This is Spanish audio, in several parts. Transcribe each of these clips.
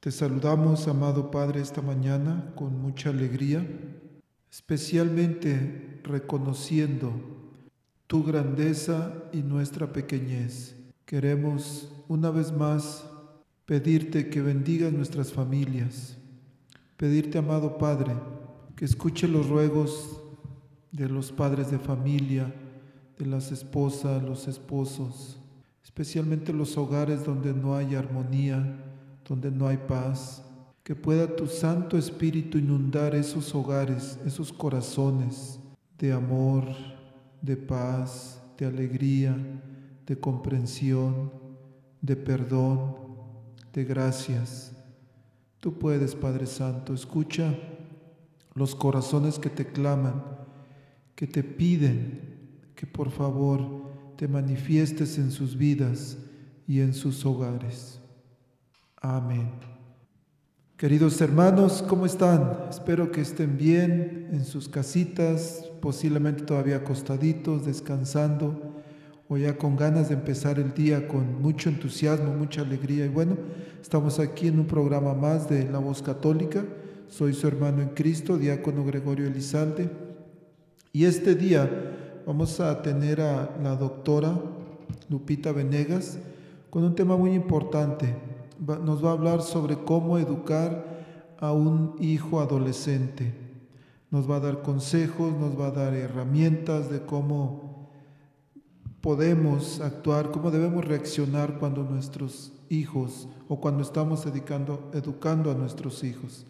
Te saludamos, amado Padre, esta mañana con mucha alegría, especialmente reconociendo tu grandeza y nuestra pequeñez. Queremos una vez más pedirte que bendigas nuestras familias, pedirte, amado Padre, que escuche los ruegos de los padres de familia, de las esposas, los esposos, especialmente los hogares donde no hay armonía, donde no hay paz. Que pueda tu Santo Espíritu inundar esos hogares, esos corazones de amor, de paz, de alegría, de comprensión, de perdón, de gracias. Tú puedes, Padre Santo, escucha los corazones que te claman, que te piden que por favor te manifiestes en sus vidas y en sus hogares. Amén. Queridos hermanos, ¿cómo están? Espero que estén bien en sus casitas, posiblemente todavía acostaditos, descansando o ya con ganas de empezar el día con mucho entusiasmo, mucha alegría. Y bueno, estamos aquí en un programa más de La Voz Católica. Soy su hermano en Cristo, diácono Gregorio Elizalde. Y este día vamos a tener a la doctora Lupita Venegas con un tema muy importante, nos va a hablar sobre cómo educar a un hijo adolescente. Nos va a dar consejos, nos va a dar herramientas de cómo podemos actuar, cómo debemos reaccionar cuando nuestros hijos o cuando estamos educando, a nuestros hijos.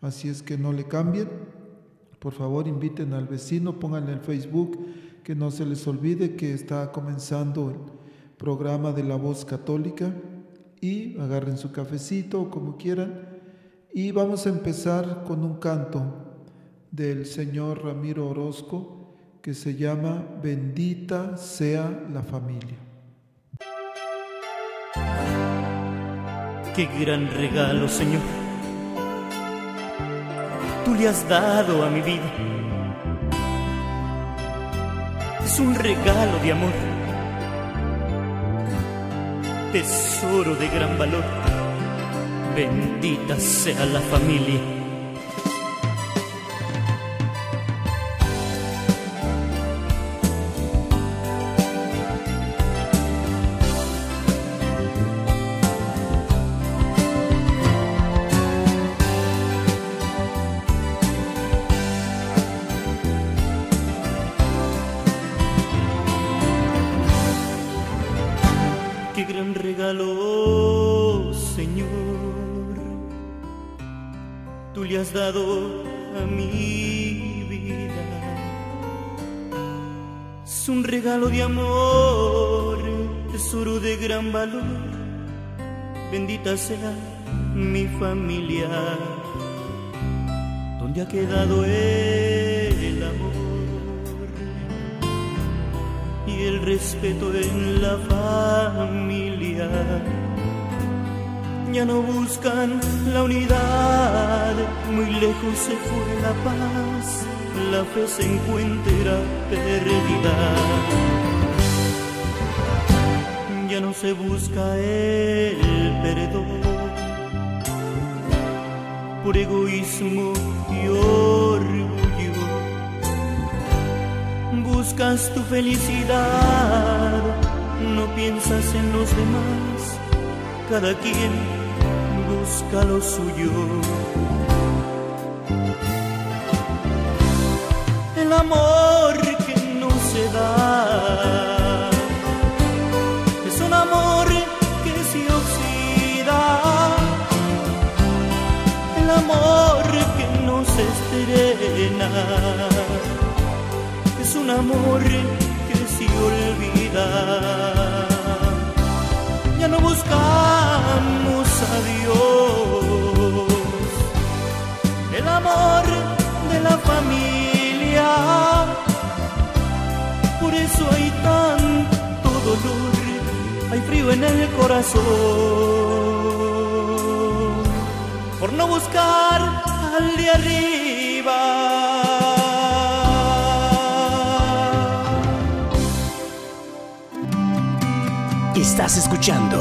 Así es que no le cambien. Por favor, inviten al vecino, pónganle en Facebook, que no se les olvide que está comenzando el programa de la voz católica y agarren su cafecito como quieran y vamos a empezar con un canto del señor Ramiro Orozco que se llama Bendita sea la familia. Qué gran regalo, Señor. Tú le has dado a mi vida. Es un regalo de amor tesoro de gran valor. Bendita sea la familia Bendita sea mi familia, donde ha quedado el amor y el respeto en la familia ya no buscan la unidad, muy lejos se fue la paz, la fe se encuentra perdida. No se busca el perdón por egoísmo y orgullo. Buscas tu felicidad, no piensas en los demás, cada quien busca lo suyo. El amor que no se da es un amor que se olvida. Ya no buscamos a Dios, el amor de la familia. Por eso hay tanto dolor, hay frío en el corazón. Por no buscar al de arriba. Estás escuchando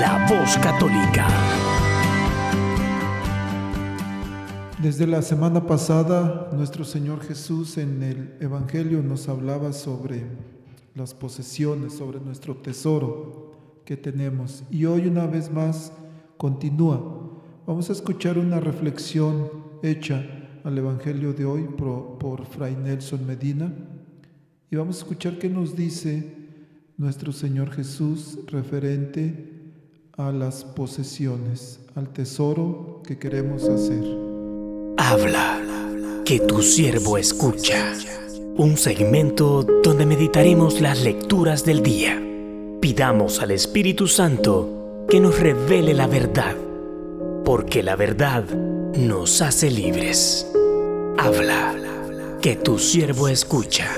La Voz Católica. Desde la semana pasada, nuestro Señor Jesús en el Evangelio nos hablaba sobre las posesiones, sobre nuestro tesoro que tenemos. Y hoy una vez más continúa. Vamos a escuchar una reflexión hecha al Evangelio de hoy por, por Fray Nelson Medina. Y vamos a escuchar qué nos dice nuestro Señor Jesús referente a las posesiones, al tesoro que queremos hacer. Habla, que tu siervo escucha. Un segmento donde meditaremos las lecturas del día. Pidamos al Espíritu Santo que nos revele la verdad, porque la verdad nos hace libres. Habla, que tu siervo escucha.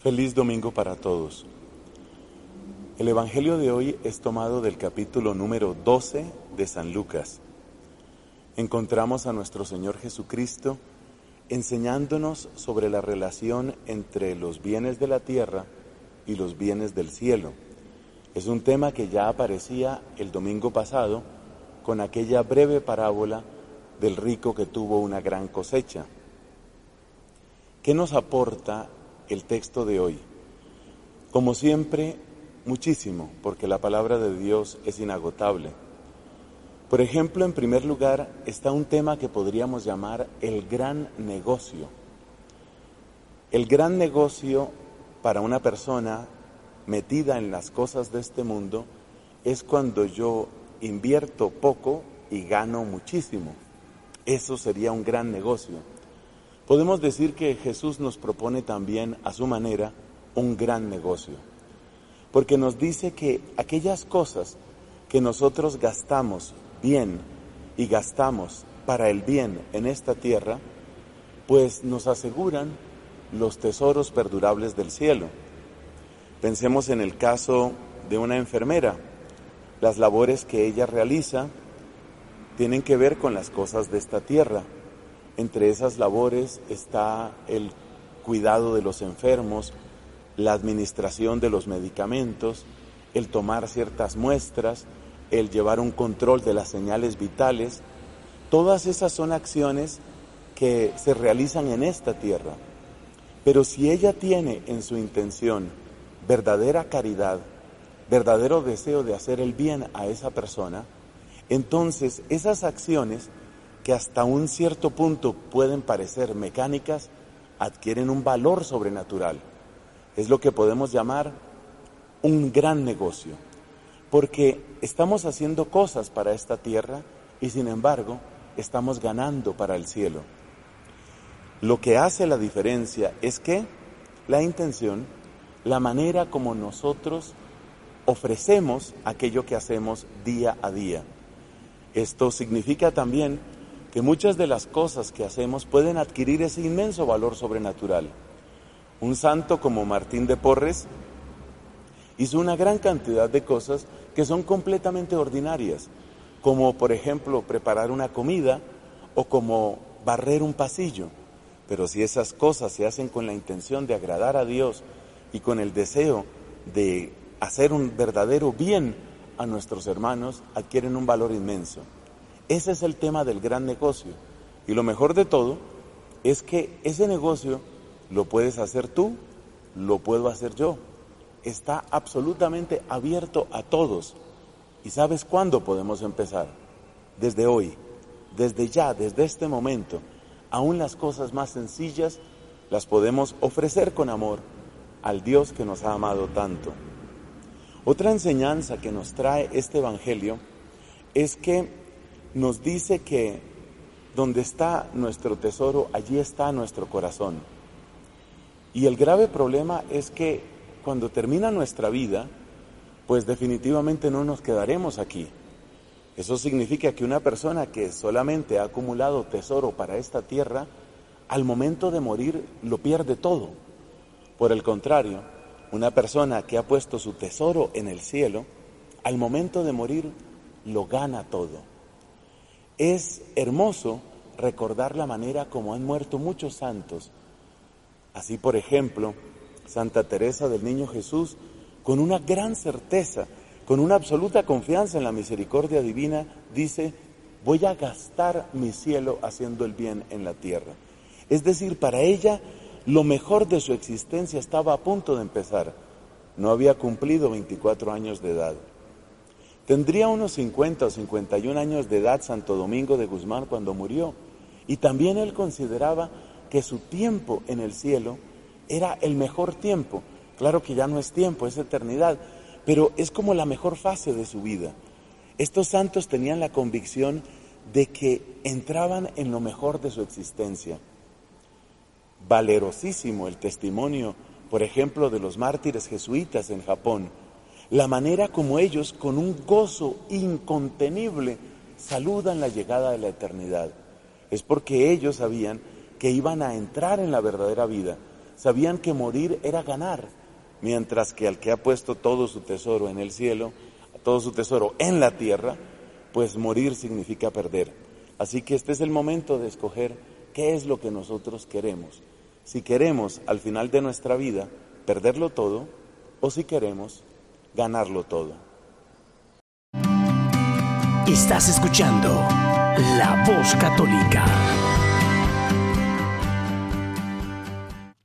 Feliz domingo para todos. El Evangelio de hoy es tomado del capítulo número 12 de San Lucas. Encontramos a nuestro Señor Jesucristo enseñándonos sobre la relación entre los bienes de la tierra y los bienes del cielo. Es un tema que ya aparecía el domingo pasado con aquella breve parábola del rico que tuvo una gran cosecha. ¿Qué nos aporta el texto de hoy? Como siempre, Muchísimo, porque la palabra de Dios es inagotable. Por ejemplo, en primer lugar está un tema que podríamos llamar el gran negocio. El gran negocio para una persona metida en las cosas de este mundo es cuando yo invierto poco y gano muchísimo. Eso sería un gran negocio. Podemos decir que Jesús nos propone también a su manera un gran negocio porque nos dice que aquellas cosas que nosotros gastamos bien y gastamos para el bien en esta tierra, pues nos aseguran los tesoros perdurables del cielo. Pensemos en el caso de una enfermera. Las labores que ella realiza tienen que ver con las cosas de esta tierra. Entre esas labores está el cuidado de los enfermos, la administración de los medicamentos, el tomar ciertas muestras, el llevar un control de las señales vitales, todas esas son acciones que se realizan en esta tierra. Pero si ella tiene en su intención verdadera caridad, verdadero deseo de hacer el bien a esa persona, entonces esas acciones que hasta un cierto punto pueden parecer mecánicas, adquieren un valor sobrenatural es lo que podemos llamar un gran negocio, porque estamos haciendo cosas para esta tierra y sin embargo estamos ganando para el cielo. Lo que hace la diferencia es que la intención, la manera como nosotros ofrecemos aquello que hacemos día a día. Esto significa también que muchas de las cosas que hacemos pueden adquirir ese inmenso valor sobrenatural. Un santo como Martín de Porres hizo una gran cantidad de cosas que son completamente ordinarias, como por ejemplo preparar una comida o como barrer un pasillo. Pero si esas cosas se hacen con la intención de agradar a Dios y con el deseo de hacer un verdadero bien a nuestros hermanos, adquieren un valor inmenso. Ese es el tema del gran negocio. Y lo mejor de todo es que ese negocio lo puedes hacer tú, lo puedo hacer yo. Está absolutamente abierto a todos. ¿Y sabes cuándo podemos empezar? Desde hoy, desde ya, desde este momento. Aún las cosas más sencillas las podemos ofrecer con amor al Dios que nos ha amado tanto. Otra enseñanza que nos trae este Evangelio es que nos dice que donde está nuestro tesoro, allí está nuestro corazón. Y el grave problema es que cuando termina nuestra vida, pues definitivamente no nos quedaremos aquí. Eso significa que una persona que solamente ha acumulado tesoro para esta tierra, al momento de morir lo pierde todo, Por el contrario, una persona que ha puesto su tesoro en el cielo, al momento de morir lo gana todo. Es hermoso recordar la manera como han muerto muchos santos. Así, por ejemplo, Santa Teresa del Niño Jesús, con una gran certeza, con una absoluta confianza en la misericordia divina, dice, voy a gastar mi cielo haciendo el bien en la tierra. Es decir, para ella lo mejor de su existencia estaba a punto de empezar. No había cumplido 24 años de edad. Tendría unos 50 o 51 años de edad Santo Domingo de Guzmán cuando murió. Y también él consideraba que su tiempo en el cielo era el mejor tiempo. Claro que ya no es tiempo, es eternidad, pero es como la mejor fase de su vida. Estos santos tenían la convicción de que entraban en lo mejor de su existencia. Valerosísimo el testimonio, por ejemplo, de los mártires jesuitas en Japón, la manera como ellos, con un gozo incontenible, saludan la llegada de la eternidad. Es porque ellos sabían que iban a entrar en la verdadera vida, sabían que morir era ganar, mientras que al que ha puesto todo su tesoro en el cielo, todo su tesoro en la tierra, pues morir significa perder. Así que este es el momento de escoger qué es lo que nosotros queremos. Si queremos al final de nuestra vida perderlo todo o si queremos ganarlo todo. Estás escuchando La Voz Católica.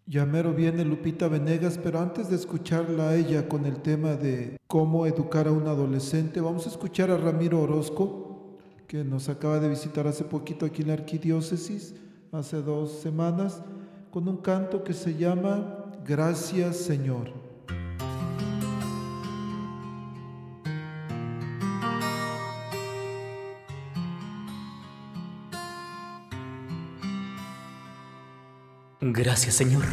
Ya mero viene Lupita Venegas, pero antes de escucharla a ella con el tema de cómo educar a un adolescente, vamos a escuchar a Ramiro Orozco, que nos acaba de visitar hace poquito aquí en la arquidiócesis, hace dos semanas, con un canto que se llama Gracias Señor. Gracias Señor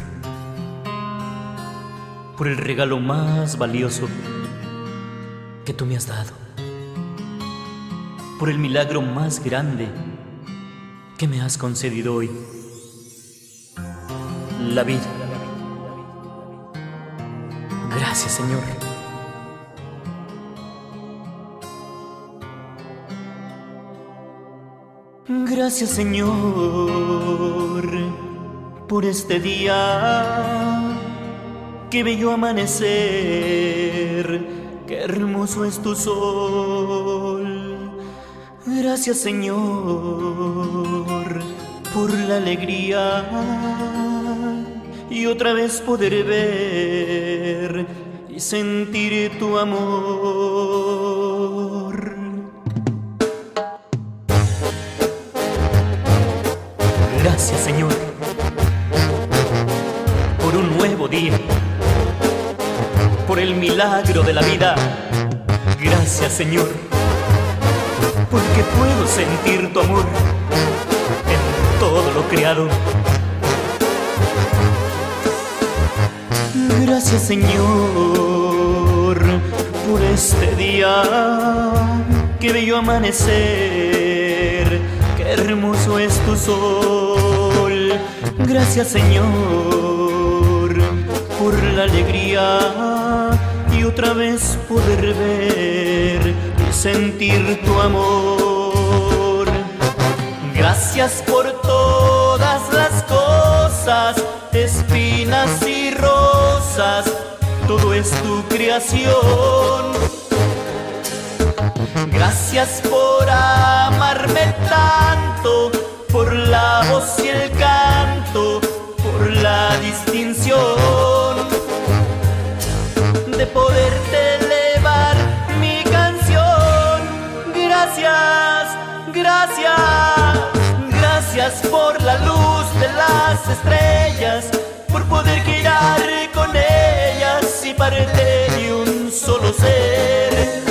por el regalo más valioso que tú me has dado, por el milagro más grande que me has concedido hoy, la vida. Gracias Señor. Gracias Señor por este día. Qué bello amanecer, qué hermoso es tu sol. Gracias Señor por la alegría y otra vez poder ver y sentir tu amor. Un nuevo día, por el milagro de la vida. Gracias Señor, porque puedo sentir tu amor en todo lo creado. Gracias Señor por este día, que bello amanecer, qué hermoso es tu sol. Gracias Señor por la alegría y otra vez poder ver y sentir tu amor. Gracias por todas las cosas, espinas y rosas, todo es tu creación. Gracias por amarme tanto, por la voz y el gracias por la luz de las estrellas, por poder girar con ellas y parte de un solo ser.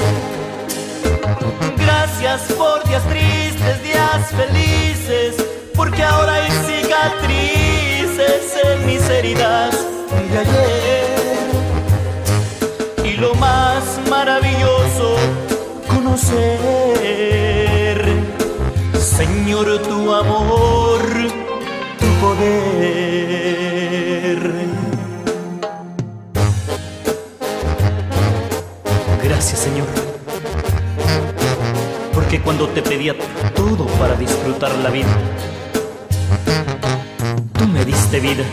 Gracias por días tristes, días felices, porque ahora hay cicatrices en mis heridas de ayer. Y lo más maravilloso, conocer, Señor, tu amor, tu poder. Gracias, Señor, porque cuando te pedía todo para disfrutar la vida, tú me diste vida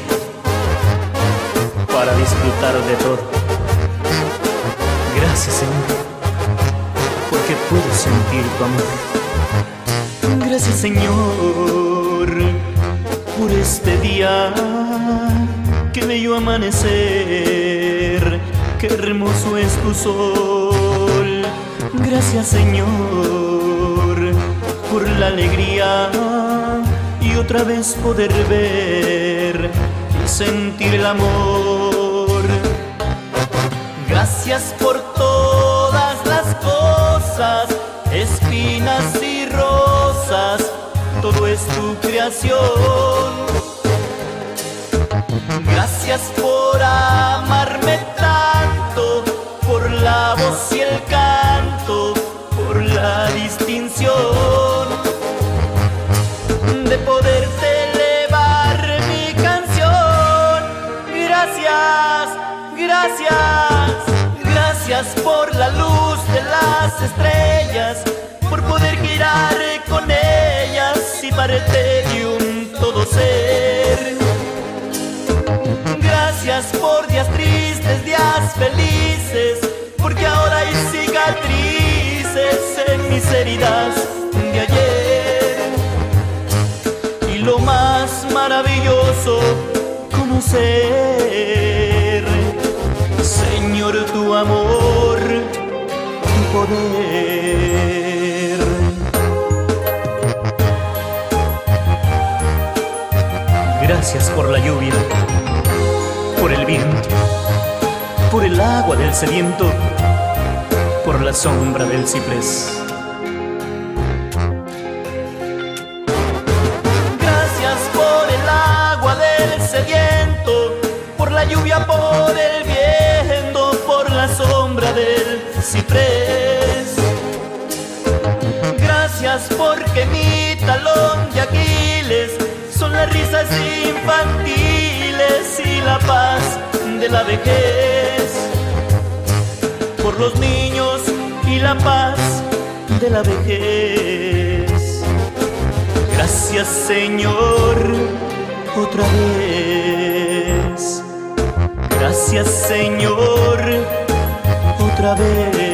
para disfrutar de todo. Gracias, Señor, porque puedo sentir tu amor. Gracias, Señor, por este día que bello amanecer, qué hermoso es tu sol. Gracias Señor por la alegría y otra vez poder ver y sentir el amor. Gracias por todas las cosas, espinas y tu creación Gracias por amarme tanto, por la voz y el canto, por la distinción de poderte elevar mi canción. Gracias, gracias, gracias por la luz de las estrellas, por poder girar con y parte de un todo ser por días tristes, días felices, porque ahora hay cicatrices en mis heridas de ayer. Y lo más maravilloso, conocer, Señor, tu amor, tu poder. Gracias por la lluvia por el viento, por el agua del sediento, por la sombra del ciprés. Gracias por el agua del sediento, por la lluvia, por el viento, por la sombra del ciprés. Infantiles y la paz de la vejez. Por los niños y la paz de la vejez. Gracias Señor, otra vez. Gracias Señor, otra vez.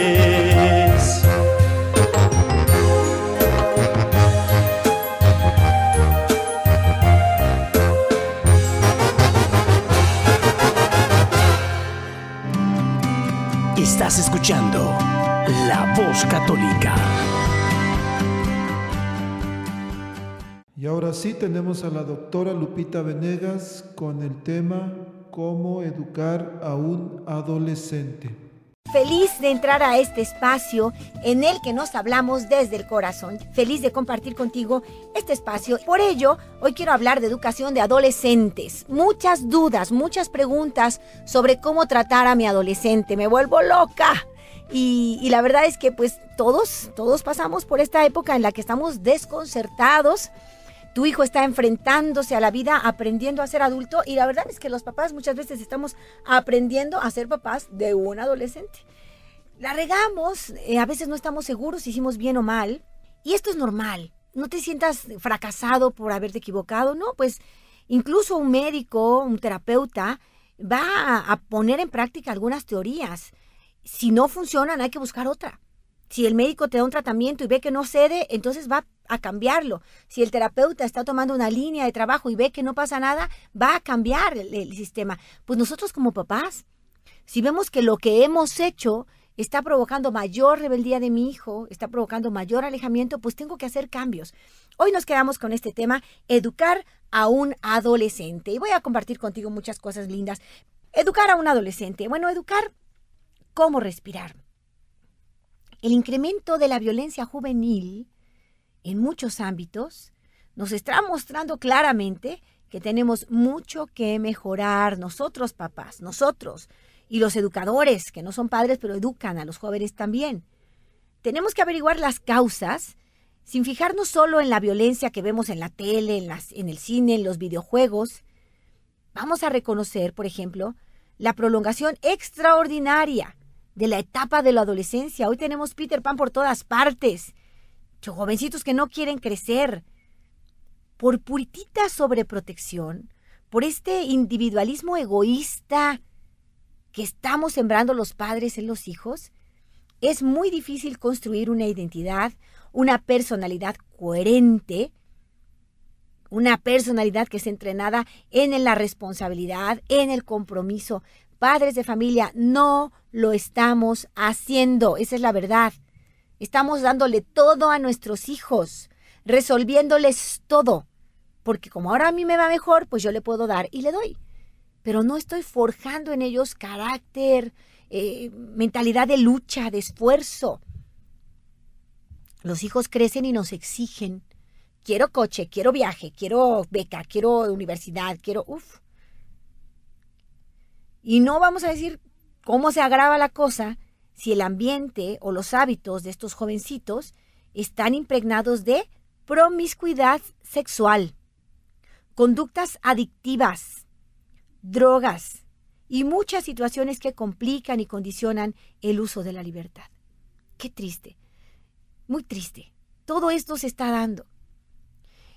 Escuchando La Voz Católica. Y ahora sí tenemos a la doctora Lupita Venegas con el tema Cómo educar a un adolescente feliz de entrar a este espacio en el que nos hablamos desde el corazón. Feliz de compartir contigo este espacio. Por ello, hoy quiero hablar de educación de adolescentes. Muchas dudas, muchas preguntas sobre cómo tratar a mi adolescente. Me vuelvo loca. Y, la verdad es que pues todos, todos pasamos por esta época en la que estamos desconcertados tu hijo está enfrentándose a la vida, aprendiendo a ser adulto y la verdad es que los papás muchas veces estamos aprendiendo a ser papás de un adolescente. La regamos, eh, a veces no estamos seguros si hicimos bien o mal y esto es normal. No te sientas fracasado por haberte equivocado, no, pues incluso un médico, un terapeuta va a poner en práctica algunas teorías. Si no funcionan, hay que buscar otra. Si el médico te da un tratamiento y ve que no cede, entonces va a cambiarlo. Si el terapeuta está tomando una línea de trabajo y ve que no pasa nada, va a cambiar el, sistema. Pues nosotros como papás, si vemos que lo que hemos hecho está provocando mayor rebeldía de mi hijo, está provocando mayor alejamiento, pues tengo que hacer cambios. Hoy nos quedamos con este tema, educar a un adolescente. Y voy a compartir contigo muchas cosas lindas. Educar a un adolescente. Bueno, educar cómo respirar. El incremento de la violencia juvenil en muchos ámbitos, nos está mostrando claramente que tenemos mucho que mejorar nosotros papás, nosotros y los educadores, que no son padres, pero educan a los jóvenes también. Tenemos que averiguar las causas sin fijarnos solo en la violencia que vemos en la tele, en, las, en el cine, en los videojuegos. Vamos a reconocer, por ejemplo, la prolongación extraordinaria de la etapa de la adolescencia. Hoy tenemos Peter Pan por todas partes. Jovencitos que no quieren crecer. Por puritita sobreprotección, por este individualismo egoísta que estamos sembrando los padres en los hijos, es muy difícil construir una identidad, una personalidad coherente, una personalidad que es entrenada en la responsabilidad, en el compromiso. Padres de familia, no lo estamos haciendo, esa es la verdad. Estamos dándole todo a nuestros hijos, resolviéndoles todo, porque como ahora a mí me va mejor, pues yo le puedo dar y le doy. Pero no estoy forjando en ellos carácter, eh, mentalidad de lucha, de esfuerzo. Los hijos crecen y nos exigen. Quiero coche, quiero viaje, quiero beca, quiero universidad, quiero... Uf. Y no vamos a decir cómo se agrava la cosa si el ambiente o los hábitos de estos jovencitos están impregnados de promiscuidad sexual, conductas adictivas, drogas y muchas situaciones que complican y condicionan el uso de la libertad. Qué triste, muy triste. Todo esto se está dando.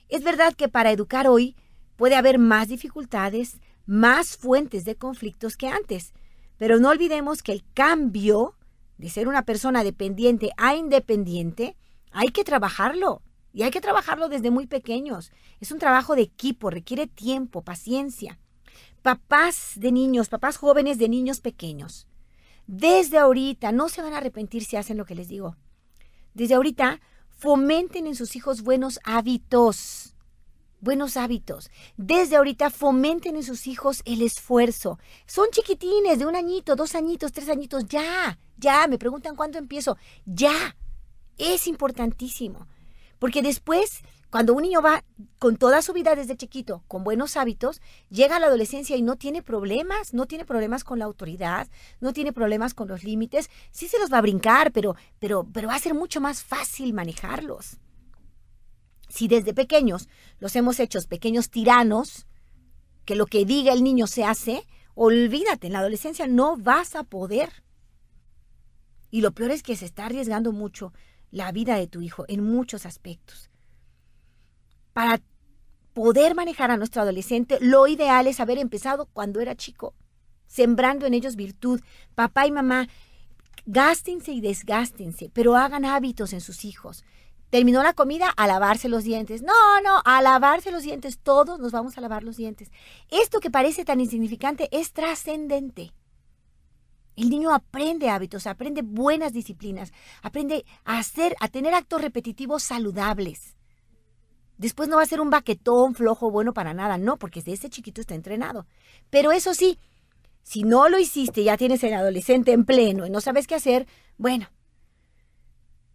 Es verdad que para educar hoy puede haber más dificultades, más fuentes de conflictos que antes, pero no olvidemos que el cambio de ser una persona dependiente a independiente hay que trabajarlo. Y hay que trabajarlo desde muy pequeños. Es un trabajo de equipo, requiere tiempo, paciencia. Papás de niños, papás jóvenes de niños pequeños, desde ahorita no se van a arrepentir si hacen lo que les digo. Desde ahorita fomenten en sus hijos buenos hábitos. Buenos hábitos. Desde ahorita fomenten en sus hijos el esfuerzo. Son chiquitines de un añito, dos añitos, tres añitos. Ya, ya. Me preguntan cuándo empiezo. Ya. Es importantísimo. Porque después, cuando un niño va con toda su vida desde chiquito, con buenos hábitos, llega a la adolescencia y no tiene problemas, no tiene problemas con la autoridad, no tiene problemas con los límites, sí se los va a brincar, pero, pero, pero va a ser mucho más fácil manejarlos. Si desde pequeños los hemos hecho pequeños tiranos, que lo que diga el niño se hace, olvídate, en la adolescencia no vas a poder. Y lo peor es que se está arriesgando mucho la vida de tu hijo en muchos aspectos. Para poder manejar a nuestro adolescente, lo ideal es haber empezado cuando era chico, sembrando en ellos virtud. Papá y mamá, gástense y desgástense, pero hagan hábitos en sus hijos. Terminó la comida a lavarse los dientes. No, no, a lavarse los dientes. Todos nos vamos a lavar los dientes. Esto que parece tan insignificante es trascendente. El niño aprende hábitos, aprende buenas disciplinas, aprende a hacer, a tener actos repetitivos saludables. Después no va a ser un baquetón flojo bueno para nada, no, porque desde ese chiquito está entrenado. Pero eso sí, si no lo hiciste, ya tienes el adolescente en pleno y no sabes qué hacer, bueno,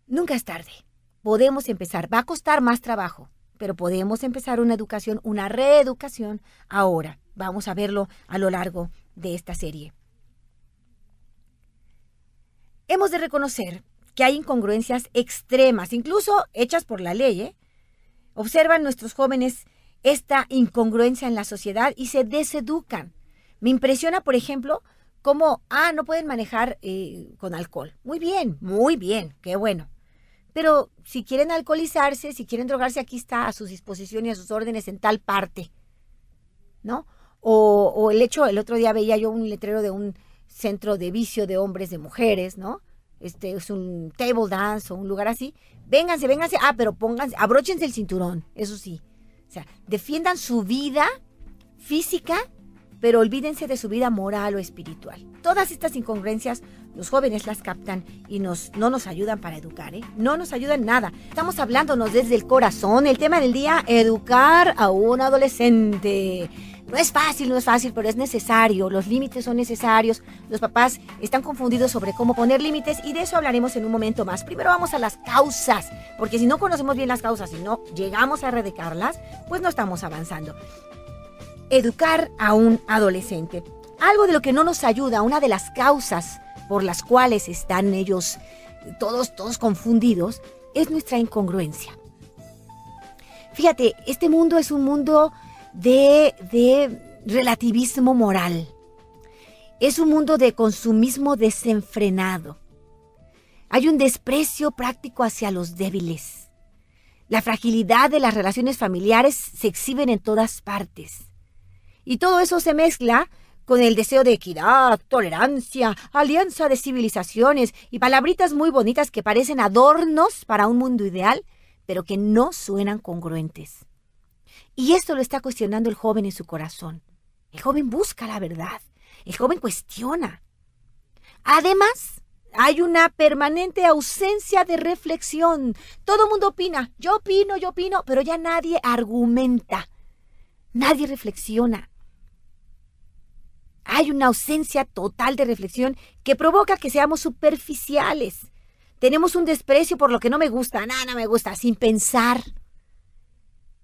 nunca es tarde. Podemos empezar. Va a costar más trabajo, pero podemos empezar una educación, una reeducación ahora. Vamos a verlo a lo largo de esta serie. Hemos de reconocer que hay incongruencias extremas, incluso hechas por la ley. ¿eh? Observan nuestros jóvenes esta incongruencia en la sociedad y se deseducan. Me impresiona, por ejemplo, cómo, ah, no pueden manejar eh, con alcohol. Muy bien, muy bien, qué bueno. Pero si quieren alcoholizarse, si quieren drogarse, aquí está a sus disposiciones y a sus órdenes en tal parte. ¿No? O, o el hecho, el otro día veía yo un letrero de un centro de vicio de hombres, de mujeres, ¿no? Este es un table dance o un lugar así. Vénganse, vénganse. Ah, pero pónganse, abróchense el cinturón, eso sí. O sea, defiendan su vida física, pero olvídense de su vida moral o espiritual. Todas estas incongruencias los jóvenes las captan y nos, no nos ayudan para educar, ¿eh? No nos ayudan nada. Estamos hablándonos desde el corazón. El tema del día, educar a un adolescente. No es fácil, no es fácil, pero es necesario. Los límites son necesarios. Los papás están confundidos sobre cómo poner límites y de eso hablaremos en un momento más. Primero vamos a las causas, porque si no conocemos bien las causas y no llegamos a erradicarlas, pues no estamos avanzando. Educar a un adolescente. Algo de lo que no nos ayuda, una de las causas por las cuales están ellos todos, todos confundidos, es nuestra incongruencia. Fíjate, este mundo es un mundo de, relativismo moral. Es un mundo de consumismo desenfrenado. Hay un desprecio práctico hacia los débiles. La fragilidad de las relaciones familiares se exhiben en todas partes. Y todo eso se mezcla con el deseo de equidad, tolerancia, alianza de civilizaciones y palabritas muy bonitas que parecen adornos para un mundo ideal, pero que no suenan congruentes. Y esto lo está cuestionando el joven en su corazón. El joven busca la verdad. El joven cuestiona. Además, hay una permanente ausencia de reflexión. Todo mundo opina. Yo opino, yo opino, pero ya nadie argumenta. Nadie reflexiona. Hay una ausencia total de reflexión que provoca que seamos superficiales. Tenemos un desprecio por lo que no me gusta, nada, no me gusta, sin pensar.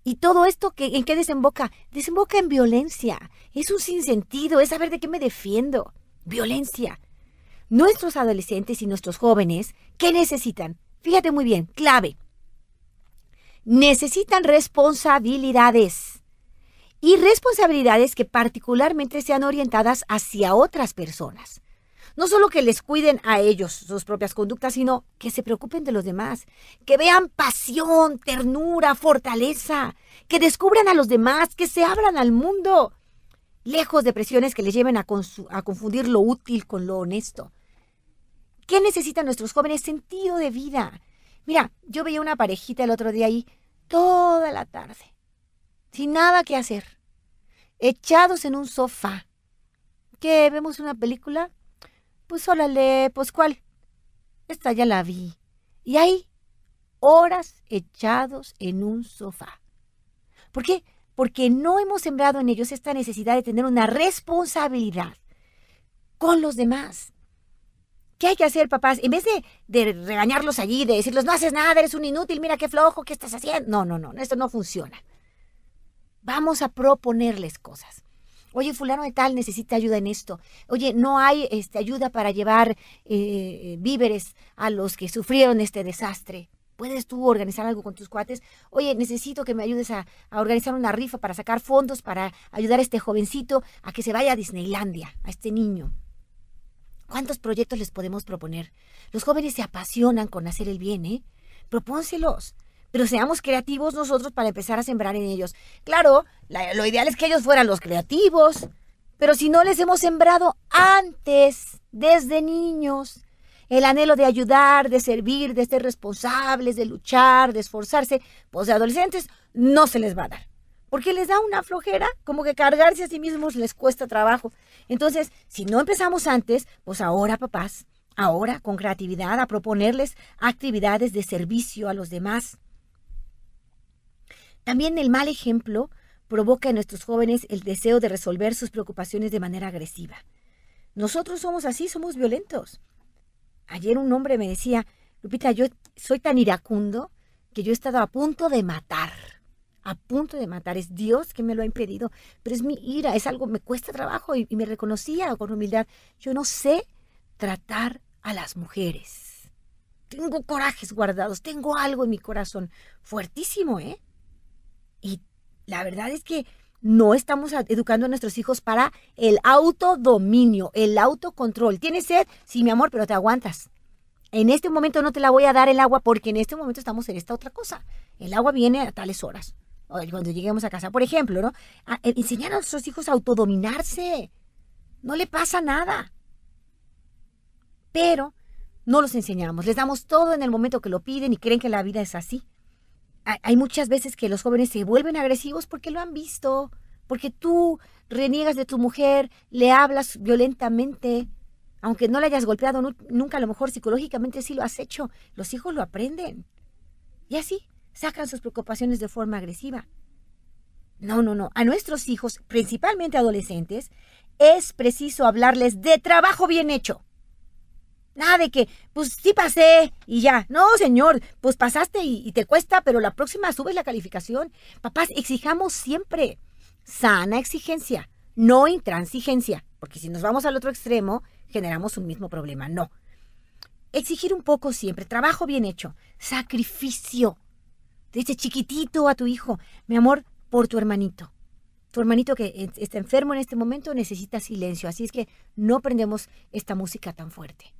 Y todo esto, que, ¿en qué desemboca? Desemboca en violencia. Es un sinsentido, es saber de qué me defiendo. Violencia. Nuestros adolescentes y nuestros jóvenes, ¿qué necesitan? Fíjate muy bien, clave. Necesitan responsabilidades y responsabilidades que particularmente sean orientadas hacia otras personas. No solo que les cuiden a ellos sus propias conductas, sino que se preocupen de los demás, que vean pasión, ternura, fortaleza, que descubran a los demás, que se abran al mundo, lejos de presiones que les lleven a, a confundir lo útil con lo honesto. ¿Qué necesitan nuestros jóvenes? Sentido de vida. Mira, yo veía una parejita el otro día ahí toda la tarde sin nada que hacer, echados en un sofá. ¿Qué? ¿Vemos una película? Pues órale, pues ¿cuál? Esta ya la vi. Y ahí, horas echados en un sofá. ¿Por qué? Porque no hemos sembrado en ellos esta necesidad de tener una responsabilidad con los demás. ¿Qué hay que hacer, papás? En vez de, de, regañarlos allí, de decirles, no haces nada, eres un inútil, mira qué flojo, ¿qué estás haciendo? No, no, no, esto no funciona. Vamos a proponerles cosas. Oye, fulano de tal necesita ayuda en esto. Oye, no hay este, ayuda para llevar eh, víveres a los que sufrieron este desastre. ¿Puedes tú organizar algo con tus cuates? Oye, necesito que me ayudes a, a, organizar una rifa para sacar fondos para ayudar a este jovencito a que se vaya a Disneylandia, a este niño. ¿Cuántos proyectos les podemos proponer? Los jóvenes se apasionan con hacer el bien, ¿eh? Propónselos pero seamos creativos nosotros para empezar a sembrar en ellos. Claro, lo ideal es que ellos fueran los creativos, pero si no les hemos sembrado antes, desde niños, el anhelo de ayudar, de servir, de ser responsables, de luchar, de esforzarse, pues de adolescentes no se les va a dar. Porque les da una flojera, como que cargarse a sí mismos les cuesta trabajo. Entonces, si no empezamos antes, pues ahora, papás, ahora con creatividad, a proponerles actividades de servicio a los demás. También el mal ejemplo provoca en nuestros jóvenes el deseo de resolver sus preocupaciones de manera agresiva. Nosotros somos así, somos violentos. Ayer un hombre me decía, Lupita, yo soy tan iracundo que yo he estado a punto de matar. A punto de matar. Es Dios que me lo ha impedido. Pero es mi ira, es algo, me cuesta trabajo y, y me reconocía con humildad. Yo no sé tratar a las mujeres. Tengo corajes guardados, tengo algo en mi corazón fuertísimo, ¿eh? La verdad es que no estamos educando a nuestros hijos para el autodominio, el autocontrol. ¿Tienes sed? Sí, mi amor, pero te aguantas. En este momento no te la voy a dar el agua porque en este momento estamos en esta otra cosa. El agua viene a tales horas. Cuando lleguemos a casa, por ejemplo, ¿no? Eh, enseñar a nuestros hijos a autodominarse. No le pasa nada. Pero no los enseñamos. Les damos todo en el momento que lo piden y creen que la vida es así hay muchas veces que los jóvenes se vuelven agresivos porque lo han visto, porque tú reniegas de tu mujer, le hablas violentamente, aunque no le hayas golpeado nunca, a lo mejor psicológicamente sí lo has hecho, los hijos lo aprenden. Y así sacan sus preocupaciones de forma agresiva. No, no, no. A nuestros hijos, principalmente adolescentes, es preciso hablarles de trabajo bien hecho. Nada de que, pues sí pasé y ya. No, señor, pues pasaste y, te cuesta, pero la próxima subes la calificación. Papás, exijamos siempre sana exigencia, no intransigencia, porque si nos vamos al otro extremo, generamos un mismo problema. No. Exigir un poco siempre, trabajo bien hecho, sacrificio. Desde chiquitito a tu hijo, mi amor, por tu hermanito. Tu hermanito que está enfermo en este momento necesita silencio, así es que no prendemos esta música tan fuerte.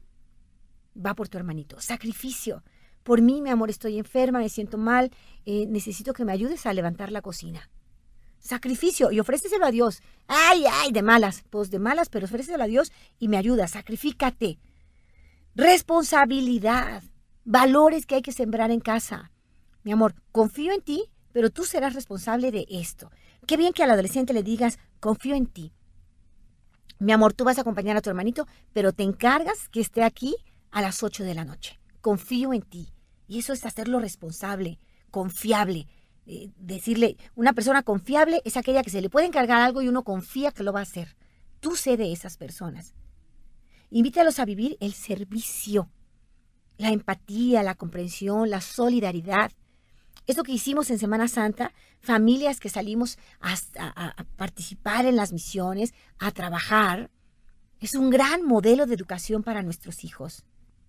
Va por tu hermanito. Sacrificio. Por mí, mi amor, estoy enferma, me siento mal, eh, necesito que me ayudes a levantar la cocina. Sacrificio y ofréceselo a Dios. Ay, ay, de malas, pues de malas, pero ofréceselo a Dios y me ayuda, sacrifícate. Responsabilidad, valores que hay que sembrar en casa. Mi amor, confío en ti, pero tú serás responsable de esto. Qué bien que al adolescente le digas, confío en ti. Mi amor, tú vas a acompañar a tu hermanito, pero te encargas que esté aquí a las 8 de la noche. Confío en ti. Y eso es hacerlo responsable, confiable. Eh, decirle, una persona confiable es aquella que se le puede encargar algo y uno confía que lo va a hacer. Tú sé de esas personas. Invítalos a vivir el servicio, la empatía, la comprensión, la solidaridad. Eso que hicimos en Semana Santa, familias que salimos a, a, participar en las misiones, a trabajar, es un gran modelo de educación para nuestros hijos.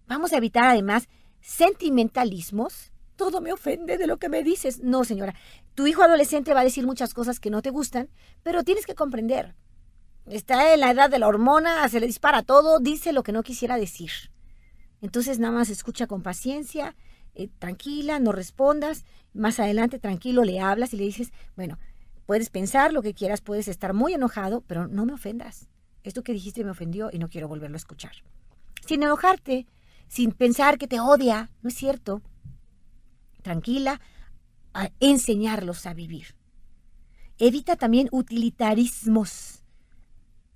Vamos a evitar además sentimentalismos. Todo me ofende de lo que me dices. No, señora. Tu hijo adolescente va a decir muchas cosas que no te gustan, pero tienes que comprender. Está en la edad de la hormona, se le dispara todo, dice lo que no quisiera decir. Entonces nada más escucha con paciencia, eh, tranquila, no respondas. Más adelante, tranquilo, le hablas y le dices, bueno, puedes pensar lo que quieras, puedes estar muy enojado, pero no me ofendas. Esto que dijiste me ofendió y no quiero volverlo a escuchar. Sin enojarte, sin pensar que te odia, no es cierto. Tranquila, enseñarlos a vivir. Evita también utilitarismos.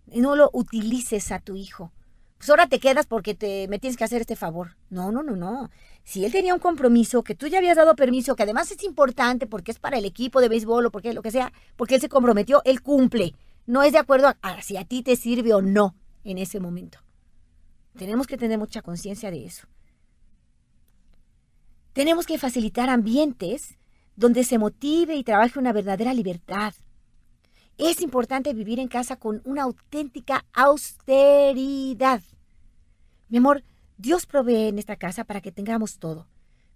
No lo utilices a tu hijo. Pues ahora te quedas porque te, me tienes que hacer este favor. No, no, no, no. Si él tenía un compromiso, que tú ya habías dado permiso, que además es importante porque es para el equipo de béisbol o porque lo que sea, porque él se comprometió, él cumple. No es de acuerdo a si a ti te sirve o no en ese momento. Tenemos que tener mucha conciencia de eso. Tenemos que facilitar ambientes donde se motive y trabaje una verdadera libertad. Es importante vivir en casa con una auténtica austeridad. Mi amor, Dios provee en esta casa para que tengamos todo,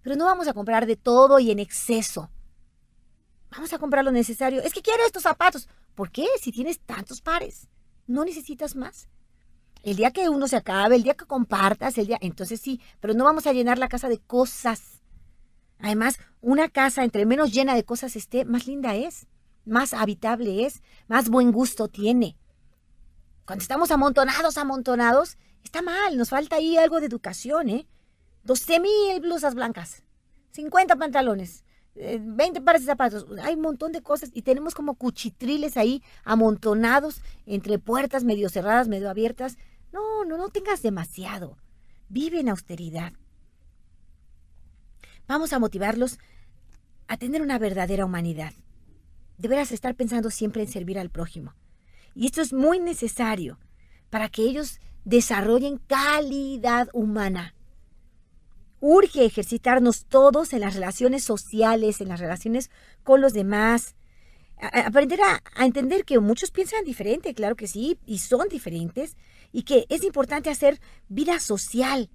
pero no vamos a comprar de todo y en exceso. Vamos a comprar lo necesario. Es que quiero estos zapatos. ¿Por qué? Si tienes tantos pares, no necesitas más. El día que uno se acabe, el día que compartas, el día, entonces sí, pero no vamos a llenar la casa de cosas. Además, una casa entre menos llena de cosas esté, más linda es, más habitable es, más buen gusto tiene. Cuando estamos amontonados, amontonados, está mal, nos falta ahí algo de educación, ¿eh? 12 mil blusas blancas, 50 pantalones, 20 eh, pares de zapatos, hay un montón de cosas y tenemos como cuchitriles ahí amontonados entre puertas medio cerradas, medio abiertas. No, no, no tengas demasiado. Vive en austeridad. Vamos a motivarlos a tener una verdadera humanidad. Deberás estar pensando siempre en servir al prójimo. Y esto es muy necesario para que ellos desarrollen calidad humana urge ejercitarnos todos en las relaciones sociales, en las relaciones con los demás. aprender a, a, entender que muchos piensan diferente, claro que sí, y son diferentes, y que es importante hacer vida social,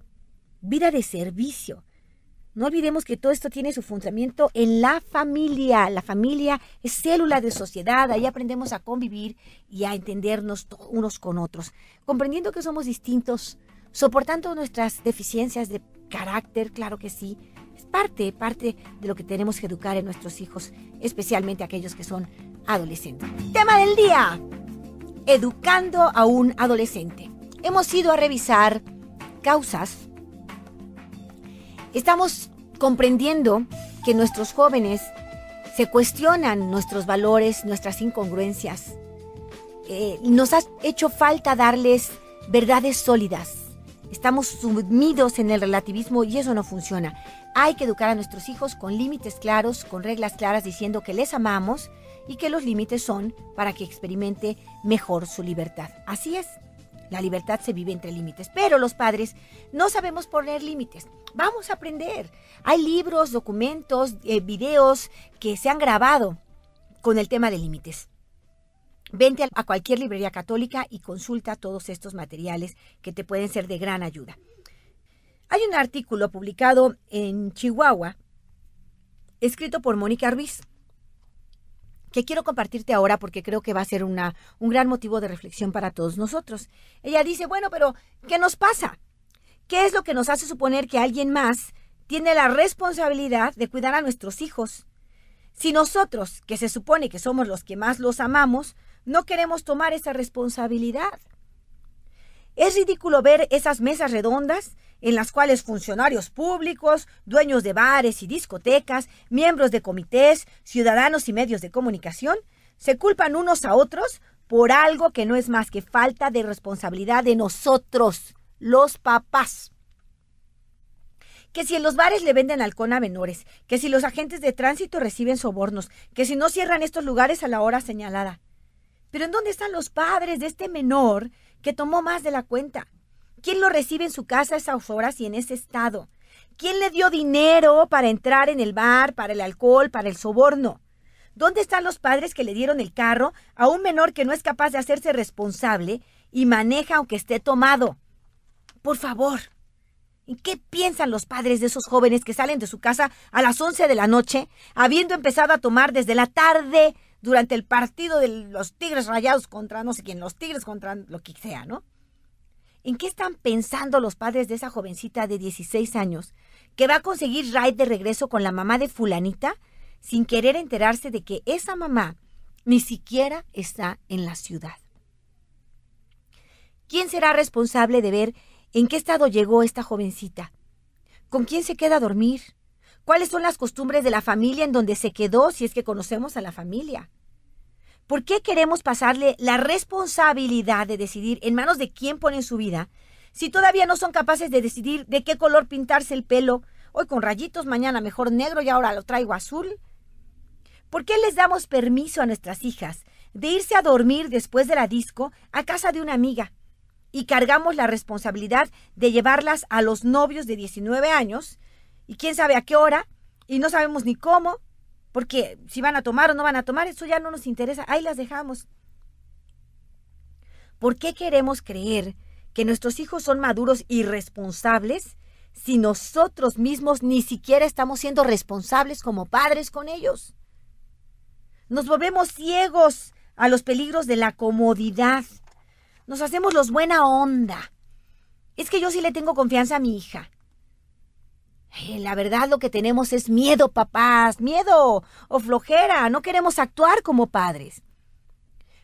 vida de servicio. No olvidemos que todo esto tiene su fundamento en la familia. La familia es célula de sociedad, ahí aprendemos a convivir y a entendernos unos con otros, comprendiendo que somos distintos, soportando nuestras deficiencias de carácter, claro que sí. Es parte, parte de lo que tenemos que educar en nuestros hijos, especialmente aquellos que son adolescentes. Tema del día. Educando a un adolescente. Hemos ido a revisar causas. Estamos comprendiendo que nuestros jóvenes se cuestionan nuestros valores, nuestras incongruencias. Eh, nos ha hecho falta darles verdades sólidas, Estamos sumidos en el relativismo y eso no funciona. Hay que educar a nuestros hijos con límites claros, con reglas claras, diciendo que les amamos y que los límites son para que experimente mejor su libertad. Así es. La libertad se vive entre límites, pero los padres no sabemos poner límites. Vamos a aprender. Hay libros, documentos, eh, videos que se han grabado con el tema de límites. Vente a cualquier librería católica y consulta todos estos materiales que te pueden ser de gran ayuda. Hay un artículo publicado en Chihuahua, escrito por Mónica Ruiz, que quiero compartirte ahora porque creo que va a ser una, un gran motivo de reflexión para todos nosotros. Ella dice, bueno, pero ¿qué nos pasa? ¿Qué es lo que nos hace suponer que alguien más tiene la responsabilidad de cuidar a nuestros hijos? Si nosotros, que se supone que somos los que más los amamos, no queremos tomar esa responsabilidad. Es ridículo ver esas mesas redondas en las cuales funcionarios públicos, dueños de bares y discotecas, miembros de comités, ciudadanos y medios de comunicación se culpan unos a otros por algo que no es más que falta de responsabilidad de nosotros, los papás. Que si en los bares le venden alcohol a menores, que si los agentes de tránsito reciben sobornos, que si no cierran estos lugares a la hora señalada. Pero ¿en dónde están los padres de este menor que tomó más de la cuenta? ¿Quién lo recibe en su casa a esas horas y en ese estado? ¿Quién le dio dinero para entrar en el bar, para el alcohol, para el soborno? ¿Dónde están los padres que le dieron el carro a un menor que no es capaz de hacerse responsable y maneja aunque esté tomado? Por favor, ¿en qué piensan los padres de esos jóvenes que salen de su casa a las 11 de la noche, habiendo empezado a tomar desde la tarde durante el partido de los Tigres Rayados contra no sé quién, los Tigres contra lo que sea, ¿no? ¿En qué están pensando los padres de esa jovencita de 16 años que va a conseguir ride de regreso con la mamá de fulanita sin querer enterarse de que esa mamá ni siquiera está en la ciudad? ¿Quién será responsable de ver en qué estado llegó esta jovencita? ¿Con quién se queda a dormir? ¿Cuáles son las costumbres de la familia en donde se quedó si es que conocemos a la familia? ¿Por qué queremos pasarle la responsabilidad de decidir en manos de quién pone su vida si todavía no son capaces de decidir de qué color pintarse el pelo? Hoy con rayitos, mañana mejor negro y ahora lo traigo azul. ¿Por qué les damos permiso a nuestras hijas de irse a dormir después de la disco a casa de una amiga? Y cargamos la responsabilidad de llevarlas a los novios de 19 años y quién sabe a qué hora y no sabemos ni cómo porque si van a tomar o no van a tomar, eso ya no nos interesa, ahí las dejamos. ¿Por qué queremos creer que nuestros hijos son maduros y responsables si nosotros mismos ni siquiera estamos siendo responsables como padres con ellos? Nos volvemos ciegos a los peligros de la comodidad. Nos hacemos los buena onda. Es que yo sí le tengo confianza a mi hija. Eh, la verdad lo que tenemos es miedo, papás, miedo o flojera. No queremos actuar como padres.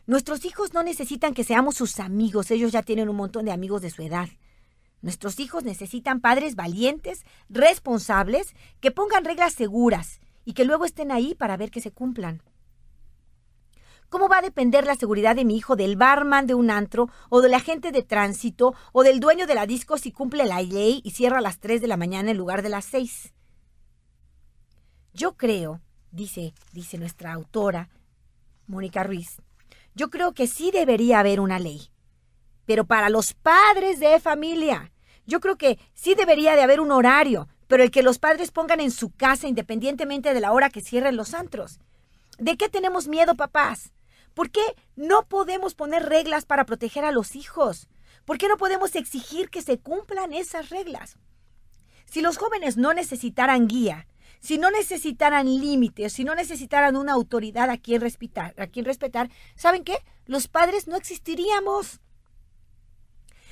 Nuestros hijos no necesitan que seamos sus amigos, ellos ya tienen un montón de amigos de su edad. Nuestros hijos necesitan padres valientes, responsables, que pongan reglas seguras y que luego estén ahí para ver que se cumplan. ¿Cómo va a depender la seguridad de mi hijo del barman de un antro o del agente de tránsito o del dueño de la disco si cumple la ley y cierra a las 3 de la mañana en lugar de las 6? Yo creo, dice, dice nuestra autora, Mónica Ruiz, yo creo que sí debería haber una ley, pero para los padres de familia. Yo creo que sí debería de haber un horario, pero el que los padres pongan en su casa independientemente de la hora que cierren los antros. ¿De qué tenemos miedo, papás? ¿Por qué no podemos poner reglas para proteger a los hijos? ¿Por qué no podemos exigir que se cumplan esas reglas? Si los jóvenes no necesitaran guía, si no necesitaran límites, si no necesitaran una autoridad a quien respetar, a quien respetar, ¿saben qué? Los padres no existiríamos.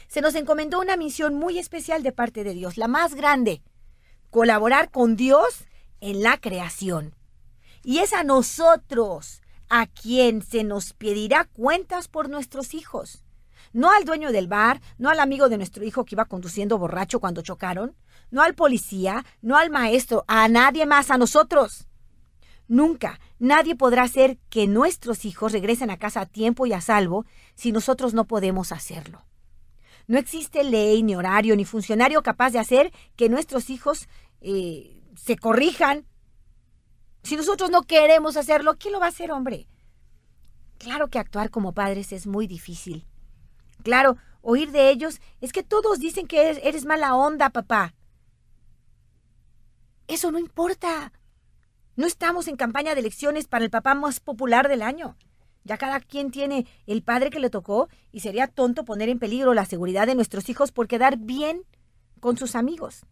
Se nos encomendó una misión muy especial de parte de Dios, la más grande, colaborar con Dios en la creación. Y es a nosotros, a quien se nos pedirá cuentas por nuestros hijos. No al dueño del bar, no al amigo de nuestro hijo que iba conduciendo borracho cuando chocaron, no al policía, no al maestro, a nadie más, a nosotros. Nunca nadie podrá hacer que nuestros hijos regresen a casa a tiempo y a salvo si nosotros no podemos hacerlo. No existe ley, ni horario, ni funcionario capaz de hacer que nuestros hijos eh, se corrijan si nosotros no queremos hacerlo, ¿quién lo va a hacer, hombre? Claro que actuar como padres es muy difícil. Claro, oír de ellos es que todos dicen que eres, mala onda, papá. Eso no importa. No estamos en campaña de elecciones para el papá más popular del año. Ya cada quien tiene el padre que le tocó y sería tonto poner en peligro la seguridad de nuestros hijos por quedar bien con sus amigos.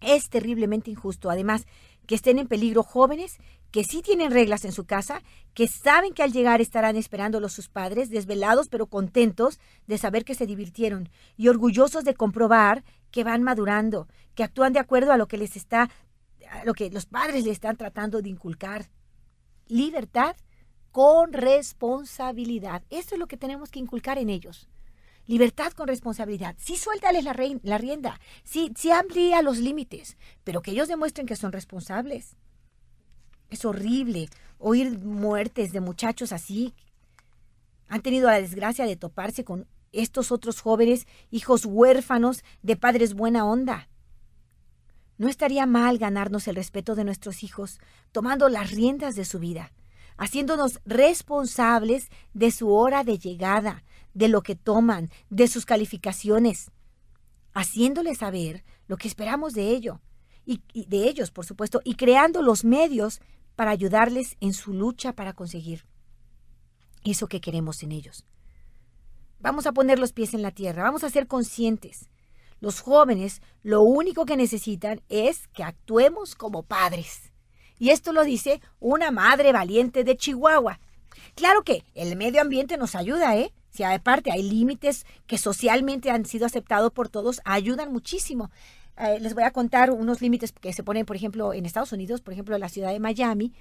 Es terriblemente injusto, además, que estén en peligro jóvenes que sí tienen reglas en su casa, que saben que al llegar estarán esperándolos sus padres, desvelados pero contentos de saber que se divirtieron y orgullosos de comprobar que van madurando, que actúan de acuerdo a lo que les está a lo que los padres les están tratando de inculcar. Libertad con responsabilidad. Esto es lo que tenemos que inculcar en ellos. Libertad con responsabilidad. Sí, suéltales la, la rienda. Sí, sí, amplía los límites, pero que ellos demuestren que son responsables. Es horrible oír muertes de muchachos así. Han tenido la desgracia de toparse con estos otros jóvenes, hijos huérfanos de padres buena onda. No estaría mal ganarnos el respeto de nuestros hijos, tomando las riendas de su vida, haciéndonos responsables de su hora de llegada, de lo que toman, de sus calificaciones, haciéndoles saber lo que esperamos de ello, y, de ellos, por supuesto, y creando los medios para ayudarles en su lucha para conseguir eso que queremos en ellos. Vamos a poner los pies en la tierra, vamos a ser conscientes. Los jóvenes lo único que necesitan es que actuemos como padres. Y esto lo dice una madre valiente de Chihuahua. Claro que el medio ambiente nos ayuda, ¿eh? Si aparte hay límites que socialmente han sido aceptados por todos, ayudan muchísimo. Eh, les voy a contar unos límites que se ponen, por ejemplo, en Estados Unidos, por ejemplo, en la ciudad de Miami,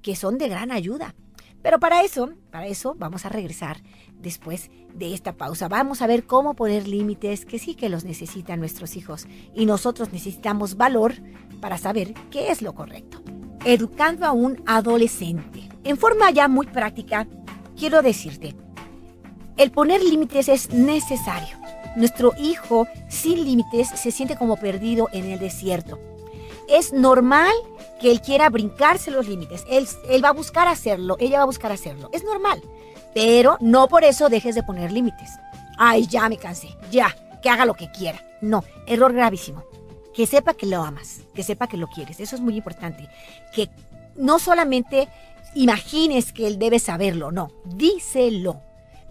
que son de gran ayuda. Pero para eso, para eso vamos a regresar después de esta pausa. Vamos a ver cómo poner límites que sí que los necesitan nuestros hijos y nosotros necesitamos valor para saber qué es lo correcto. Educando a un adolescente. En forma ya muy práctica, quiero decirte, el poner límites es necesario. Nuestro hijo sin límites se siente como perdido en el desierto. Es normal que él quiera brincarse los límites. Él, va a buscar hacerlo, ella va a buscar hacerlo. Es normal. Pero no por eso dejes de poner límites. Ay, ya me cansé. Ya, que haga lo que quiera. No, error gravísimo. Que sepa que lo amas, que sepa que lo quieres. Eso es muy importante. Que no solamente imagines que él debe saberlo, no, díselo.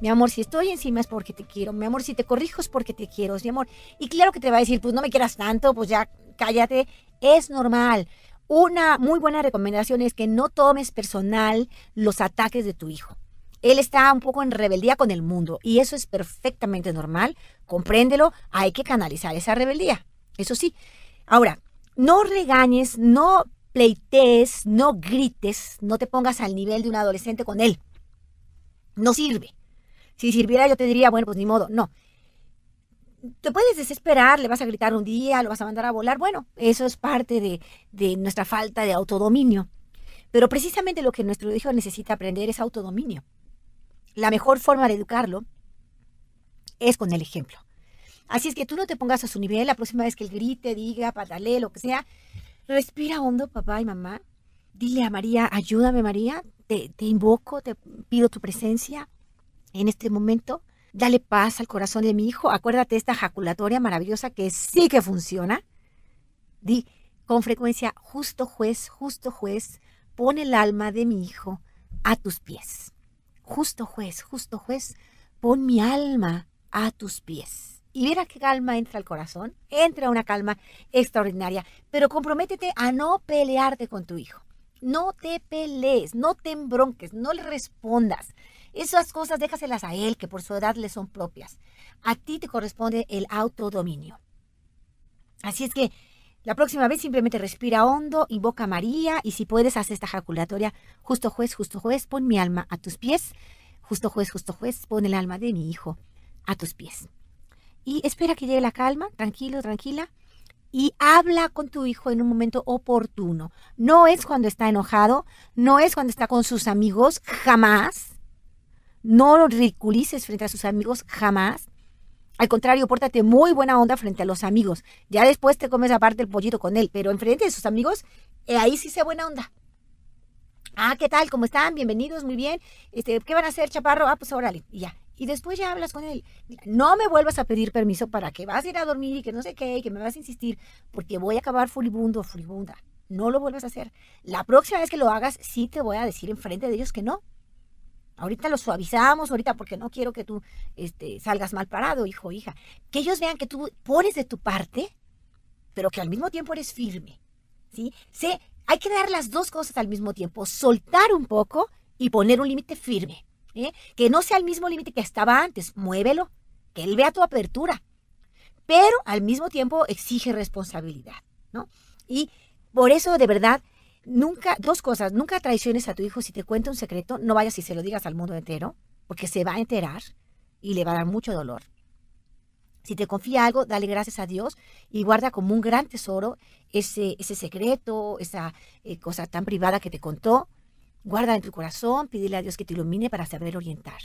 Mi amor, si estoy encima es porque te quiero. Mi amor, si te corrijo es porque te quiero, mi amor. Y claro que te va a decir, pues no me quieras tanto, pues ya cállate. Es normal. Una muy buena recomendación es que no tomes personal los ataques de tu hijo. Él está un poco en rebeldía con el mundo y eso es perfectamente normal. Compréndelo, hay que canalizar esa rebeldía. Eso sí. Ahora, no regañes, no pleitees, no grites, no te pongas al nivel de un adolescente con él. No sirve. Si sirviera yo te diría, bueno, pues ni modo, no. Te puedes desesperar, le vas a gritar un día, lo vas a mandar a volar. Bueno, eso es parte de, de nuestra falta de autodominio. Pero precisamente lo que nuestro hijo necesita aprender es autodominio. La mejor forma de educarlo es con el ejemplo. Así es que tú no te pongas a su nivel la próxima vez que él grite, diga, patalee, lo que sea. Respira hondo, papá y mamá. Dile a María, ayúdame María, te, te invoco, te pido tu presencia en este momento. Dale paz al corazón de mi hijo. Acuérdate esta ejaculatoria maravillosa que sí que funciona. Di con frecuencia, justo juez, justo juez, pon el alma de mi hijo a tus pies. Justo juez, justo juez, pon mi alma a tus pies. Y mira qué calma entra al corazón. Entra una calma extraordinaria. Pero comprométete a no pelearte con tu hijo. No te pelees, no te embronques, no le respondas. Esas cosas déjaselas a él, que por su edad le son propias. A ti te corresponde el autodominio. Así es que la próxima vez simplemente respira hondo, invoca a María y si puedes, haz esta ejaculatoria. Justo juez, justo juez, pon mi alma a tus pies. Justo juez, justo juez, pon el alma de mi hijo a tus pies. Y espera que llegue la calma, tranquilo, tranquila. Y habla con tu hijo en un momento oportuno. No es cuando está enojado, no es cuando está con sus amigos, jamás. No lo ridiculices frente a sus amigos jamás. Al contrario, pórtate muy buena onda frente a los amigos. Ya después te comes aparte el pollito con él, pero enfrente de sus amigos, eh, ahí sí sé buena onda. Ah, ¿qué tal? ¿Cómo están? Bienvenidos, muy bien. Este, ¿Qué van a hacer, chaparro? Ah, pues órale, y ya. Y después ya hablas con él. No me vuelvas a pedir permiso para que vas a ir a dormir y que no sé qué, y que me vas a insistir, porque voy a acabar furibundo furibunda. No lo vuelvas a hacer. La próxima vez que lo hagas, sí te voy a decir enfrente de ellos que no. Ahorita lo suavizamos, ahorita porque no quiero que tú este, salgas mal parado, hijo, hija. Que ellos vean que tú pones de tu parte, pero que al mismo tiempo eres firme. ¿sí? Sé, hay que dar las dos cosas al mismo tiempo, soltar un poco y poner un límite firme. ¿eh? Que no sea el mismo límite que estaba antes, muévelo, que él vea tu apertura, pero al mismo tiempo exige responsabilidad, ¿no? Y por eso, de verdad, nunca, dos cosas, nunca traiciones a tu hijo si te cuenta un secreto, no vayas y se lo digas al mundo entero, porque se va a enterar y le va a dar mucho dolor. Si te confía algo, dale gracias a Dios y guarda como un gran tesoro ese, ese secreto, esa eh, cosa tan privada que te contó. Guarda en tu corazón, pídele a Dios que te ilumine para saber orientar.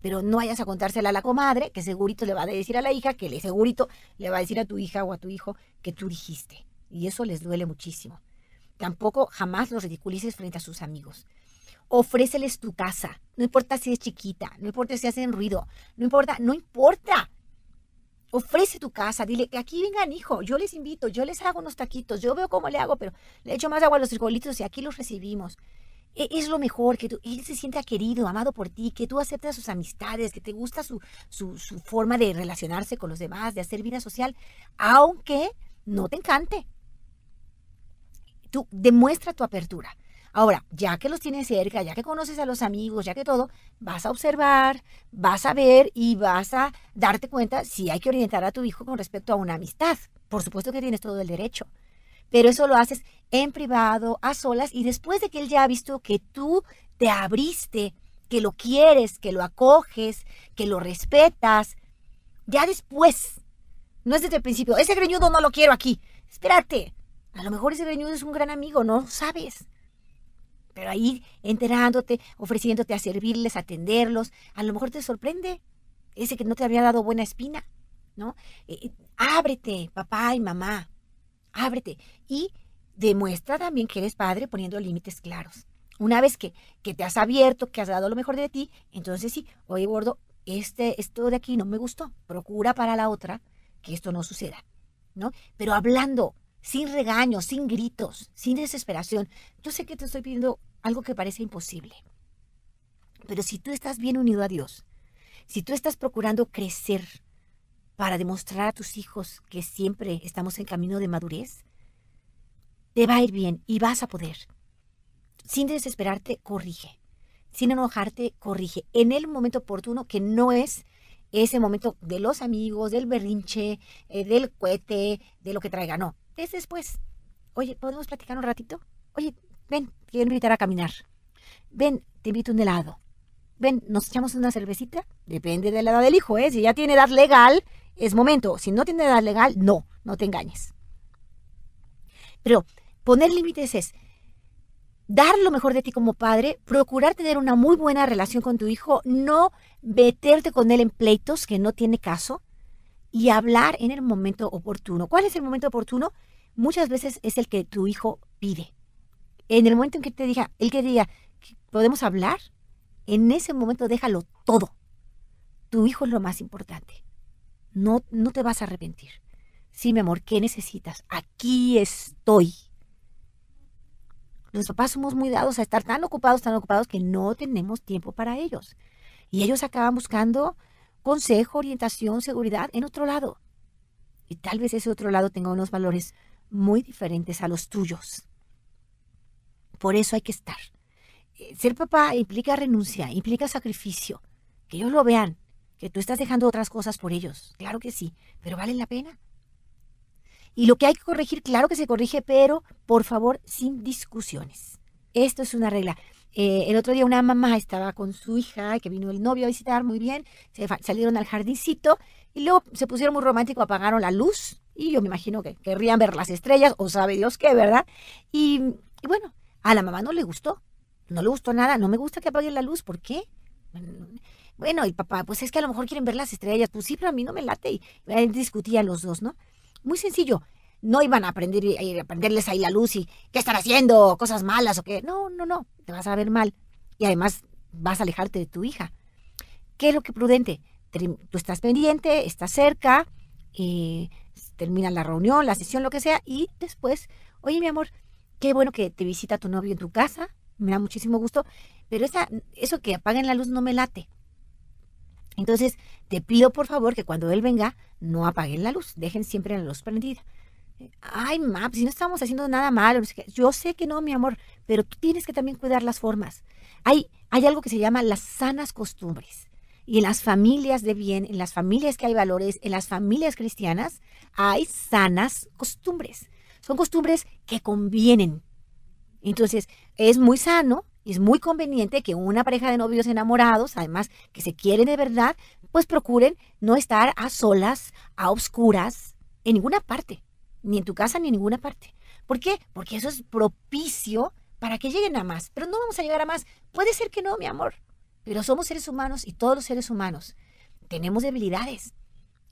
Pero no vayas a contársela a la comadre, que segurito le va a decir a la hija, que le segurito le va a decir a tu hija o a tu hijo que tú dijiste. Y eso les duele muchísimo. Tampoco jamás los ridiculices frente a sus amigos. Ofréceles tu casa. No importa si es chiquita, no importa si hacen ruido, no importa, no importa. Ofrece tu casa, dile que aquí vengan, hijo, yo les invito, yo les hago unos taquitos, yo veo cómo le hago, pero le echo más agua a los frijolitos y aquí los recibimos. E, es lo mejor, que él se sienta querido, amado por ti, que tú aceptas sus amistades, que te gusta su, su forma de relacionarse con los demás, de hacer vida social, aunque no te encante. Demuestra tu apertura. Ahora, ya que los tienes cerca, ya que conoces a los amigos, ya que todo, vas a observar, vas a ver y vas a darte cuenta si hay que orientar a tu hijo con respecto a una amistad. Por supuesto que tienes todo el derecho. Pero eso lo haces en privado, a solas, y después de que él ya ha visto que tú te abriste, que lo quieres, que lo acoges, que lo respetas, ya después, no es desde el principio, ese greñudo no lo quiero aquí, espérate, a lo mejor ese greñudo es un gran amigo, no sabes pero ahí enterándote, ofreciéndote a servirles, atenderlos, a lo mejor te sorprende ese que no te había dado buena espina, ¿no? Eh, eh, ábrete, papá y mamá, ábrete y demuestra también que eres padre poniendo límites claros. Una vez que, que te has abierto, que has dado lo mejor de ti, entonces sí, oye gordo, este, esto de aquí no me gustó, procura para la otra que esto no suceda, ¿no? Pero hablando, sin regaños, sin gritos, sin desesperación. Yo sé que te estoy pidiendo algo que parece imposible, pero si tú estás bien unido a Dios, si tú estás procurando crecer para demostrar a tus hijos que siempre estamos en camino de madurez, te va a ir bien y vas a poder. Sin desesperarte, corrige. Sin enojarte, corrige. En el momento oportuno, que no es ese momento de los amigos, del berrinche, eh, del cohete, de lo que traiga, no es después. Oye, ¿podemos platicar un ratito? Oye, ven, quiero invitar a caminar. Ven, te invito un helado. Ven, ¿nos echamos una cervecita? Depende de la edad del hijo, ¿eh? Si ya tiene edad legal, es momento. Si no tiene edad legal, no, no te engañes. Pero poner límites es dar lo mejor de ti como padre, procurar tener una muy buena relación con tu hijo, no meterte con él en pleitos que no tiene caso, y hablar en el momento oportuno. ¿Cuál es el momento oportuno? Muchas veces es el que tu hijo pide. En el momento en que te diga, el que diga, ¿podemos hablar? En ese momento déjalo todo. Tu hijo es lo más importante. No, no te vas a arrepentir. Sí, mi amor, ¿qué necesitas? Aquí estoy. Los papás somos muy dados a estar tan ocupados, tan ocupados que no tenemos tiempo para ellos. Y ellos acaban buscando consejo, orientación, seguridad en otro lado. Y tal vez ese otro lado tenga unos valores muy diferentes a los tuyos. Por eso hay que estar. Eh, ser papá implica renuncia, implica sacrificio. Que ellos lo vean, que tú estás dejando otras cosas por ellos. Claro que sí, pero vale la pena. Y lo que hay que corregir, claro que se corrige, pero por favor, sin discusiones. Esto es una regla. Eh, el otro día una mamá estaba con su hija, que vino el novio a visitar, muy bien, se salieron al jardincito y luego se pusieron muy románticos, apagaron la luz y yo me imagino que querrían ver las estrellas o sabe Dios qué, ¿verdad? Y, bueno, a la mamá no le gustó, no le gustó nada, no me gusta que apaguen la luz, ¿por qué? Bueno, y papá, pues es que a lo mejor quieren ver las estrellas, pues sí, pero a mí no me late y discutían los dos, ¿no? Muy sencillo, no iban a aprender a aprenderles ahí la luz y qué están haciendo, cosas malas o qué. No, no, no, te vas a ver mal. Y además vas a alejarte de tu hija. ¿Qué es lo que prudente? Tú estás pendiente, estás cerca, termina la reunión, la sesión, lo que sea, y después, oye mi amor, qué bueno que te visita tu novio en tu casa, me da muchísimo gusto, pero esa, eso que apaguen la luz no me late. Entonces, te pido por favor que cuando él venga, no apaguen la luz, dejen siempre la luz prendida Ay, ma, si no estamos haciendo nada malo. Yo sé que no, mi amor, pero tú tienes que también cuidar las formas. Hay, hay algo que se llama las sanas costumbres. Y en las familias de bien, en las familias que hay valores, en las familias cristianas, hay sanas costumbres. Son costumbres que convienen. Entonces, es muy sano y es muy conveniente que una pareja de novios enamorados, además que se quieren de verdad, pues procuren no estar a solas, a oscuras, en ninguna parte, ni en tu casa ni en ninguna parte. ¿Por qué? Porque eso es propicio para que lleguen a más. Pero no vamos a llegar a más. Puede ser que no, mi amor. Pero somos seres humanos y todos los seres humanos tenemos debilidades.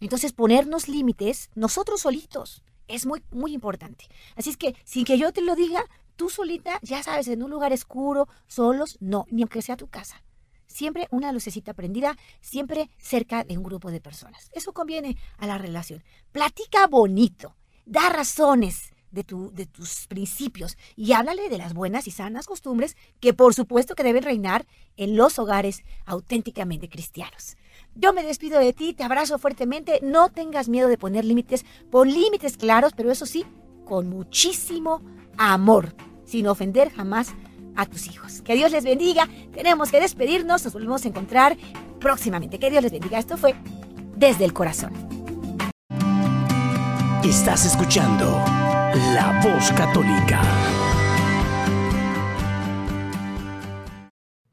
Entonces ponernos límites nosotros solitos es muy, muy importante. Así es que sin que yo te lo diga, tú solita, ya sabes, en un lugar oscuro, solos, no, ni aunque sea tu casa. Siempre una lucecita prendida, siempre cerca de un grupo de personas. Eso conviene a la relación. Platica bonito, da razones, de, tu, de tus principios y háblale de las buenas y sanas costumbres que por supuesto que deben reinar en los hogares auténticamente cristianos. Yo me despido de ti, te abrazo fuertemente, no tengas miedo de poner límites, pon límites claros, pero eso sí, con muchísimo amor, sin ofender jamás a tus hijos. Que Dios les bendiga, tenemos que despedirnos, nos volvemos a encontrar próximamente. Que Dios les bendiga, esto fue desde el corazón. Estás escuchando la voz católica.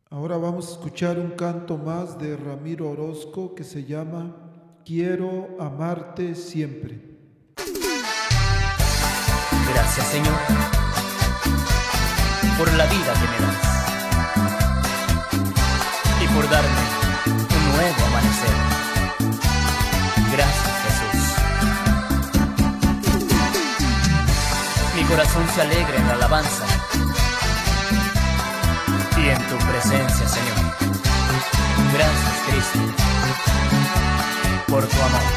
Ahora vamos a escuchar un canto más de Ramiro Orozco que se llama Quiero amarte siempre. Gracias Señor por la vida que me das y por darme un nuevo amanecer. Gracias corazón se alegra en la alabanza y en tu presencia, Señor. Gracias, Cristo, por tu amor.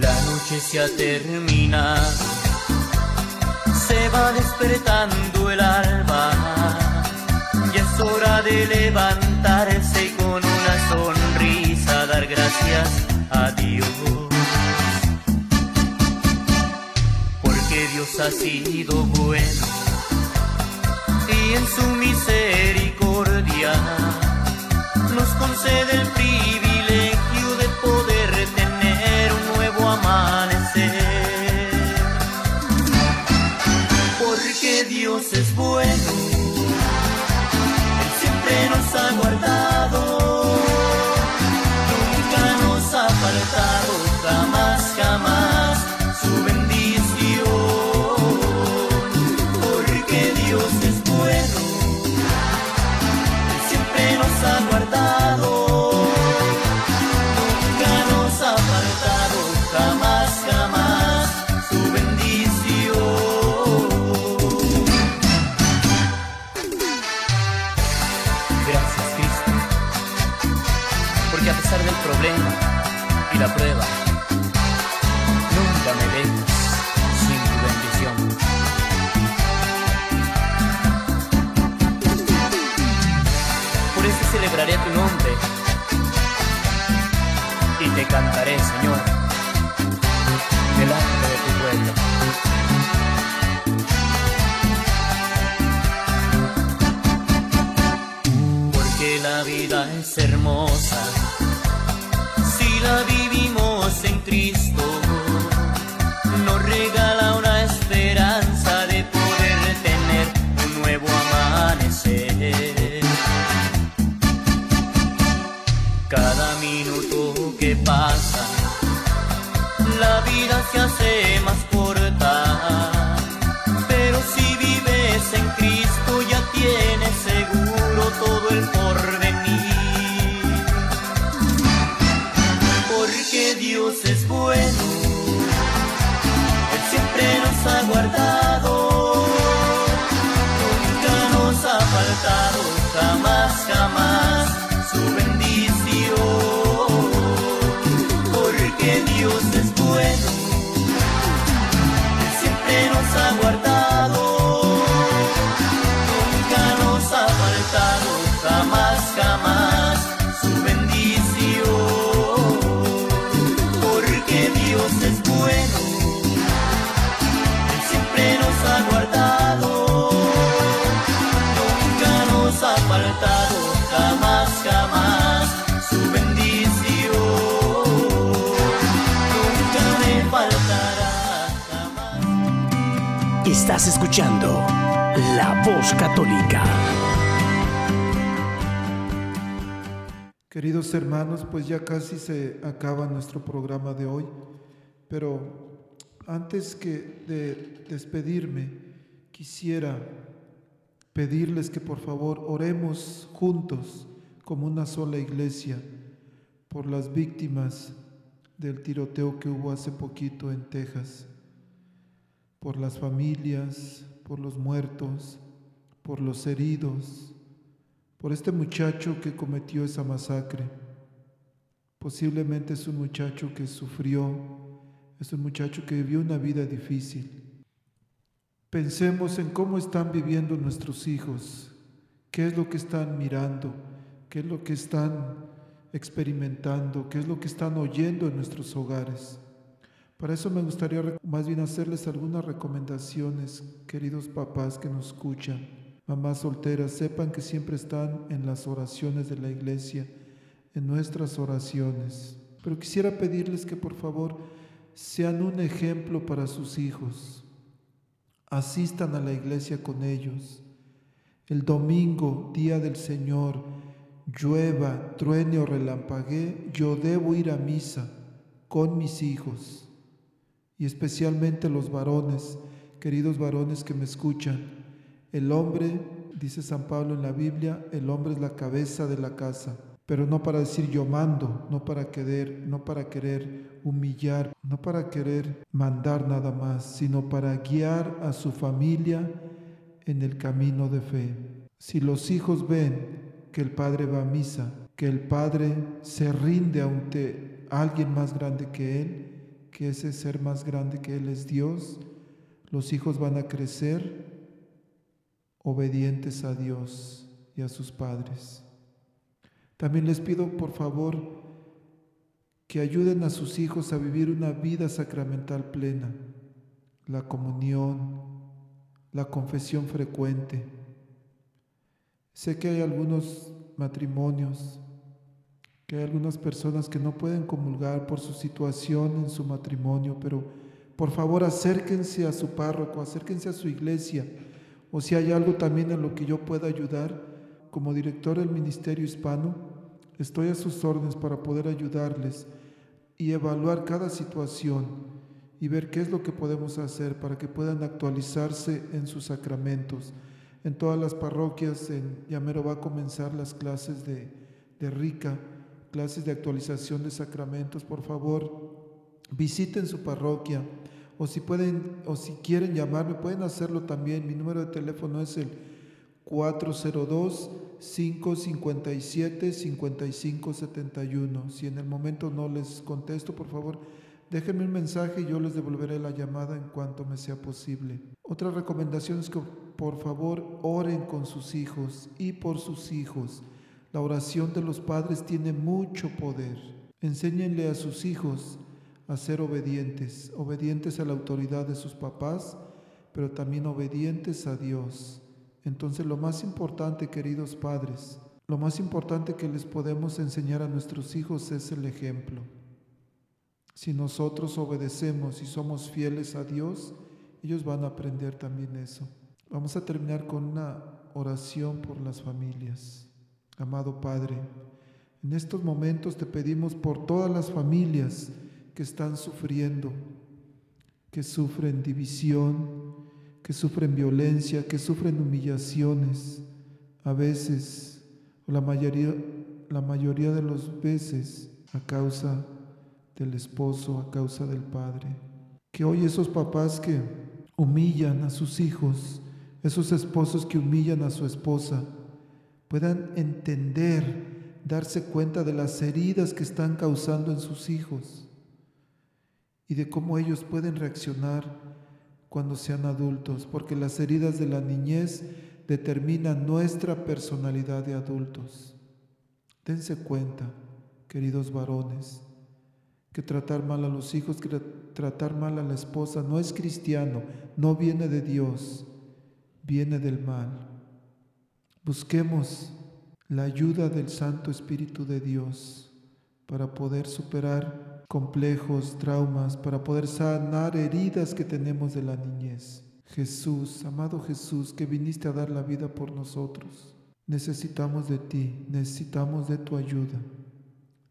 La noche se ha terminado, se va despertando el alba, ya es hora de levantarse y con una sonrisa dar gracias a Dios. Dios ha sido bueno y en su misericordia nos concede el privilegio de poder tener un nuevo amanecer. Porque Dios es bueno, Él siempre nos ha la prueba. Nunca me dejes sin tu bendición. Por eso celebraré tu nombre y te cantaré, Señor, delante de tu pueblo. Porque la vida es hermosa la vivimos su bendición, porque Dios es Estás escuchando La Voz Católica. Queridos hermanos, pues ya casi se acaba nuestro programa de hoy, pero antes que de despedirme, quisiera pedirles que por favor oremos juntos como una sola iglesia por las víctimas del tiroteo que hubo hace poquito en Texas, por las familias, por los muertos, por los heridos, por este muchacho que cometió esa masacre. Posiblemente es un muchacho que sufrió, es un muchacho que vivió una vida difícil. Pensemos en cómo están viviendo nuestros hijos, qué es lo que están mirando, qué es lo que están experimentando, qué es lo que están oyendo en nuestros hogares. Para eso me gustaría más bien hacerles algunas recomendaciones, queridos papás que nos escuchan. Mamás solteras, sepan que siempre están en las oraciones de la iglesia, en nuestras oraciones. Pero quisiera pedirles que por favor sean un ejemplo para sus hijos. Asistan a la iglesia con ellos. El domingo, día del Señor, llueva, truene o relampaguee, yo debo ir a misa con mis hijos. Y especialmente los varones, queridos varones que me escuchan el hombre, dice San Pablo en la Biblia, el hombre es la cabeza de la casa, pero no para decir yo mando, no para querer, no para querer humillar, no para querer mandar nada más, sino para guiar a su familia en el camino de fe. Si los hijos ven que el padre va a misa, que el padre se rinde ante alguien más grande que él, que ese ser más grande que él es Dios, los hijos van a crecer obedientes a Dios y a sus padres. También les pido por favor que ayuden a sus hijos a vivir una vida sacramental plena, la comunión, la confesión frecuente. Sé que hay algunos matrimonios, que hay algunas personas que no pueden comulgar por su situación en su matrimonio, pero por favor acérquense a su párroco, acérquense a su iglesia o si hay algo también en lo que yo pueda ayudar, como director del Ministerio Hispano, estoy a sus órdenes para poder ayudarles y evaluar cada situación y ver qué es lo que podemos hacer para que puedan actualizarse en sus sacramentos. En todas las parroquias, en Llamero va a comenzar las clases de, de RICA, clases de actualización de sacramentos. Por favor, visiten su parroquia o si pueden o si quieren llamarme pueden hacerlo también. Mi número de teléfono es el 402 557 5571. Si en el momento no les contesto, por favor, déjenme un mensaje y yo les devolveré la llamada en cuanto me sea posible. Otra recomendación es que por favor oren con sus hijos y por sus hijos. La oración de los padres tiene mucho poder. Enséñenle a sus hijos a ser obedientes, obedientes a la autoridad de sus papás, pero también obedientes a Dios. Entonces lo más importante, queridos padres, lo más importante que les podemos enseñar a nuestros hijos es el ejemplo. Si nosotros obedecemos y somos fieles a Dios, ellos van a aprender también eso. Vamos a terminar con una oración por las familias. Amado Padre, en estos momentos te pedimos por todas las familias, que están sufriendo, que sufren división, que sufren violencia, que sufren humillaciones, a veces, o la mayoría, la mayoría de las veces, a causa del esposo, a causa del padre. Que hoy esos papás que humillan a sus hijos, esos esposos que humillan a su esposa, puedan entender, darse cuenta de las heridas que están causando en sus hijos y de cómo ellos pueden reaccionar cuando sean adultos, porque las heridas de la niñez determinan nuestra personalidad de adultos. Dense cuenta, queridos varones, que tratar mal a los hijos, que tratar mal a la esposa no es cristiano, no viene de Dios, viene del mal. Busquemos la ayuda del Santo Espíritu de Dios para poder superar complejos, traumas, para poder sanar heridas que tenemos de la niñez. Jesús, amado Jesús, que viniste a dar la vida por nosotros. Necesitamos de ti, necesitamos de tu ayuda.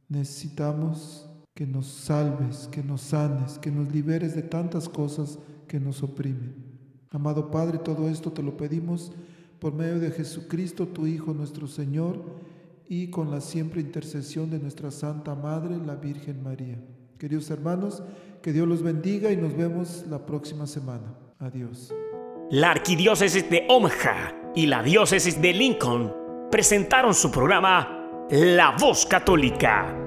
Necesitamos que nos salves, que nos sanes, que nos liberes de tantas cosas que nos oprimen. Amado Padre, todo esto te lo pedimos por medio de Jesucristo, tu Hijo, nuestro Señor, y con la siempre intercesión de nuestra Santa Madre, la Virgen María. Queridos hermanos, que Dios los bendiga y nos vemos la próxima semana. Adiós. La Arquidiócesis de Omaha y la Diócesis de Lincoln presentaron su programa La Voz Católica